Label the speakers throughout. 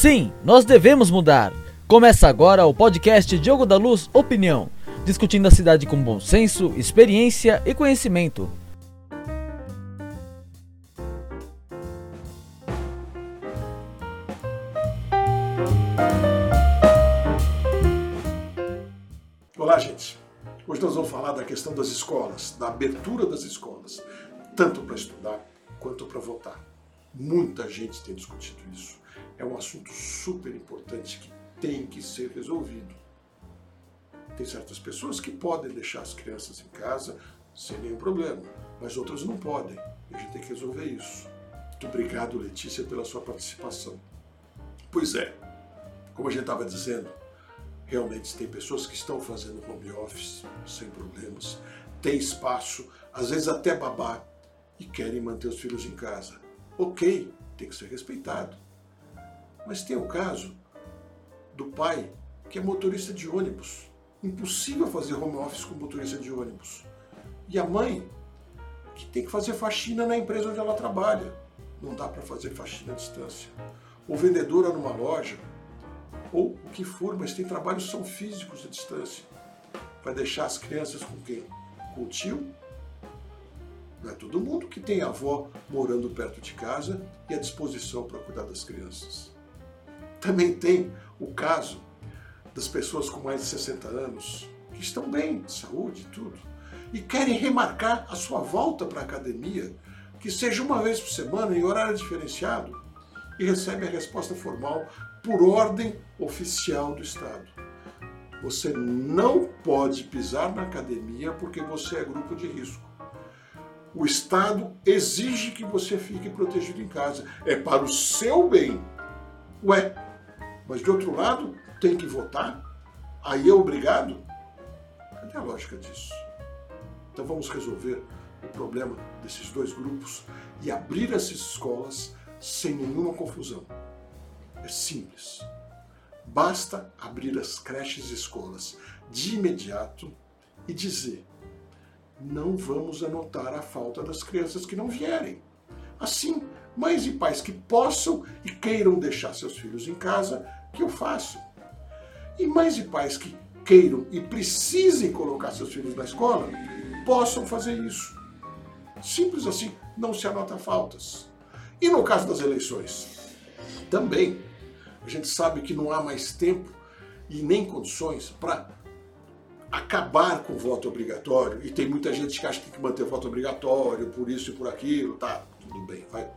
Speaker 1: Sim, nós devemos mudar. Começa agora o podcast Diogo da Luz Opinião, discutindo a cidade com bom senso, experiência e conhecimento.
Speaker 2: Olá, gente. Hoje nós vamos falar da questão das escolas, da abertura das escolas, tanto para estudar quanto para votar. Muita gente tem discutido isso. É um assunto super importante que tem que ser resolvido. Tem certas pessoas que podem deixar as crianças em casa sem nenhum problema, mas outras não podem. E a gente tem que resolver isso. Muito obrigado, Letícia, pela sua participação. Pois é, como a gente estava dizendo, realmente tem pessoas que estão fazendo home office sem problemas, tem espaço, às vezes até babá, e querem manter os filhos em casa. Ok, tem que ser respeitado. Mas tem o caso do pai que é motorista de ônibus. Impossível fazer home office com motorista de ônibus. E a mãe que tem que fazer faxina na empresa onde ela trabalha. Não dá para fazer faxina à distância. Ou vendedora numa loja, ou o que for, mas tem trabalhos que são físicos à distância. Vai deixar as crianças com quem? Com o tio? Não é todo mundo que tem avó morando perto de casa e à disposição para cuidar das crianças. Também tem o caso das pessoas com mais de 60 anos que estão bem de saúde e tudo e querem remarcar a sua volta para a academia, que seja uma vez por semana em horário diferenciado, e recebem a resposta formal por ordem oficial do Estado. Você não pode pisar na academia porque você é grupo de risco. O Estado exige que você fique protegido em casa. É para o seu bem. Ué, mas de outro lado, tem que votar? Aí é obrigado? Cadê a lógica disso? Então vamos resolver o problema desses dois grupos e abrir essas escolas sem nenhuma confusão. É simples. Basta abrir as creches e escolas de imediato e dizer: não vamos anotar a falta das crianças que não vierem. Assim, mães e pais que possam e queiram deixar seus filhos em casa, que o façam. E mães e pais que queiram e precisem colocar seus filhos na escola, possam fazer isso. Simples assim, não se anota faltas. E no caso das eleições? Também. A gente sabe que não há mais tempo e nem condições para acabar com o voto obrigatório. E tem muita gente que acha que tem que manter o voto obrigatório por isso e por aquilo. Tá, tudo bem, vai.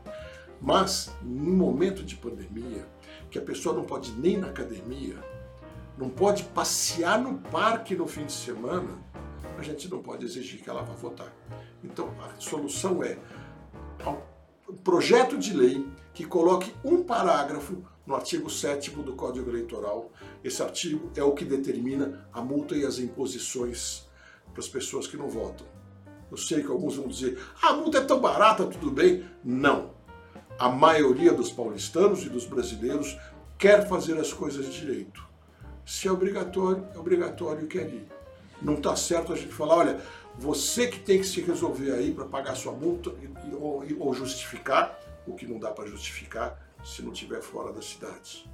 Speaker 2: Mas, num momento de pandemia, que a pessoa não pode nem na academia, não pode passear no parque no fim de semana, a gente não pode exigir que ela vá votar. Então, a solução é um projeto de lei que coloque um parágrafo no artigo 7 do Código Eleitoral. Esse artigo é o que determina a multa e as imposições para as pessoas que não votam. Eu sei que alguns vão dizer, ah, a multa é tão barata, tudo bem. Não. A maioria dos paulistanos e dos brasileiros quer fazer as coisas direito. Se é obrigatório, é obrigatório e quer ir. Não está certo a gente falar, olha, você que tem que se resolver aí para pagar sua multa ou, ou justificar, o que não dá para justificar se não estiver fora da cidade.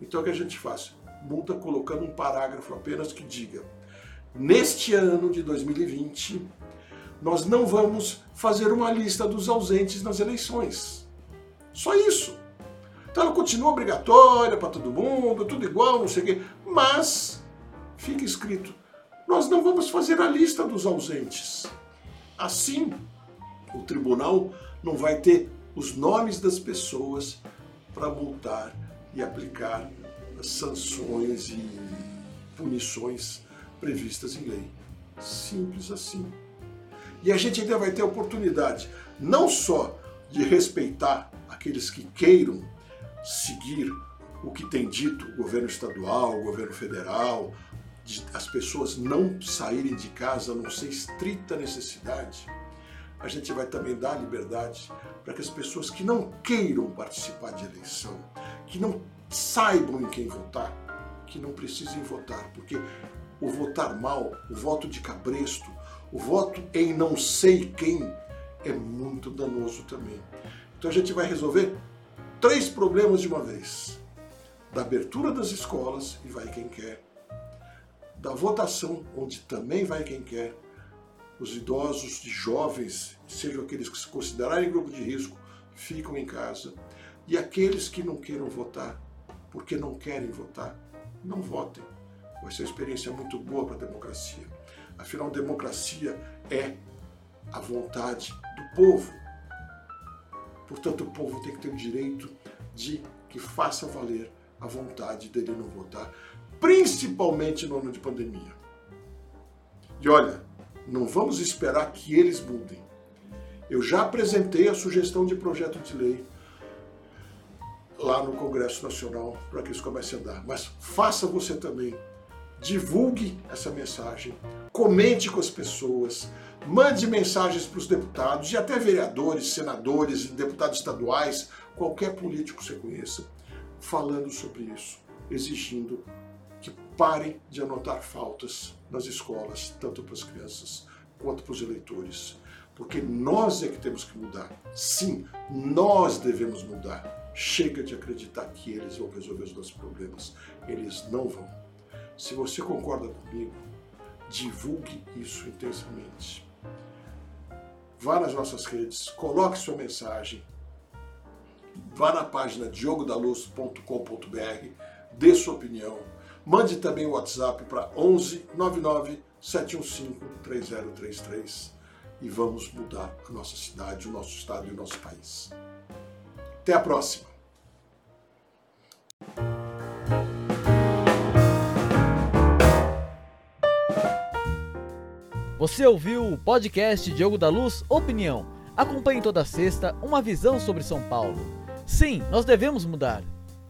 Speaker 2: Então o que a gente faz? Multa colocando um parágrafo apenas que diga: neste ano de 2020, nós não vamos fazer uma lista dos ausentes nas eleições. Só isso. Então ela continua obrigatória para todo mundo, tudo igual, não sei o quê, mas fica escrito nós não vamos fazer a lista dos ausentes. Assim, o tribunal não vai ter os nomes das pessoas para multar e aplicar sanções e punições previstas em lei. Simples assim. E a gente ainda vai ter a oportunidade não só de respeitar aqueles que queiram seguir o que tem dito o governo estadual, o governo federal, de as pessoas não saírem de casa a não ser estrita necessidade, a gente vai também dar liberdade para que as pessoas que não queiram participar de eleição, que não saibam em quem votar, que não precisem votar, porque o votar mal, o voto de cabresto, o voto em não sei quem é muito danoso também. Então a gente vai resolver três problemas de uma vez. da abertura das escolas e vai quem quer, da votação, onde também vai quem quer, os idosos e jovens, sejam aqueles que se considerarem grupo de risco, ficam em casa, e aqueles que não queiram votar, porque não querem votar, não votem. Vai ser uma experiência muito boa para a democracia. Afinal, democracia é a vontade do povo. Portanto, o povo tem que ter o direito de que faça valer a vontade dele não votar, principalmente no ano de pandemia. E olha, não vamos esperar que eles mudem. Eu já apresentei a sugestão de projeto de lei lá no Congresso Nacional para que isso comece a andar. Mas faça você também. Divulgue essa mensagem, comente com as pessoas, mande mensagens para os deputados e até vereadores, senadores deputados estaduais, qualquer político que você conheça, falando sobre isso, exigindo que parem de anotar faltas nas escolas, tanto para as crianças quanto para os eleitores. Porque nós é que temos que mudar. Sim, nós devemos mudar. Chega de acreditar que eles vão resolver os nossos problemas. Eles não vão. Se você concorda comigo, divulgue isso intensamente. Vá nas nossas redes, coloque sua mensagem, vá na página diogodaluz.com.br, dê sua opinião, mande também o WhatsApp para 11 99 715 3033 e vamos mudar a nossa cidade, o nosso estado e o nosso país. Até a próxima!
Speaker 1: Você ouviu o podcast Diogo da Luz Opinião. Acompanhe toda sexta uma visão sobre São Paulo. Sim, nós devemos mudar.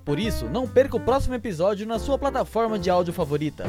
Speaker 1: Por isso, não perca o próximo episódio na sua plataforma de áudio favorita.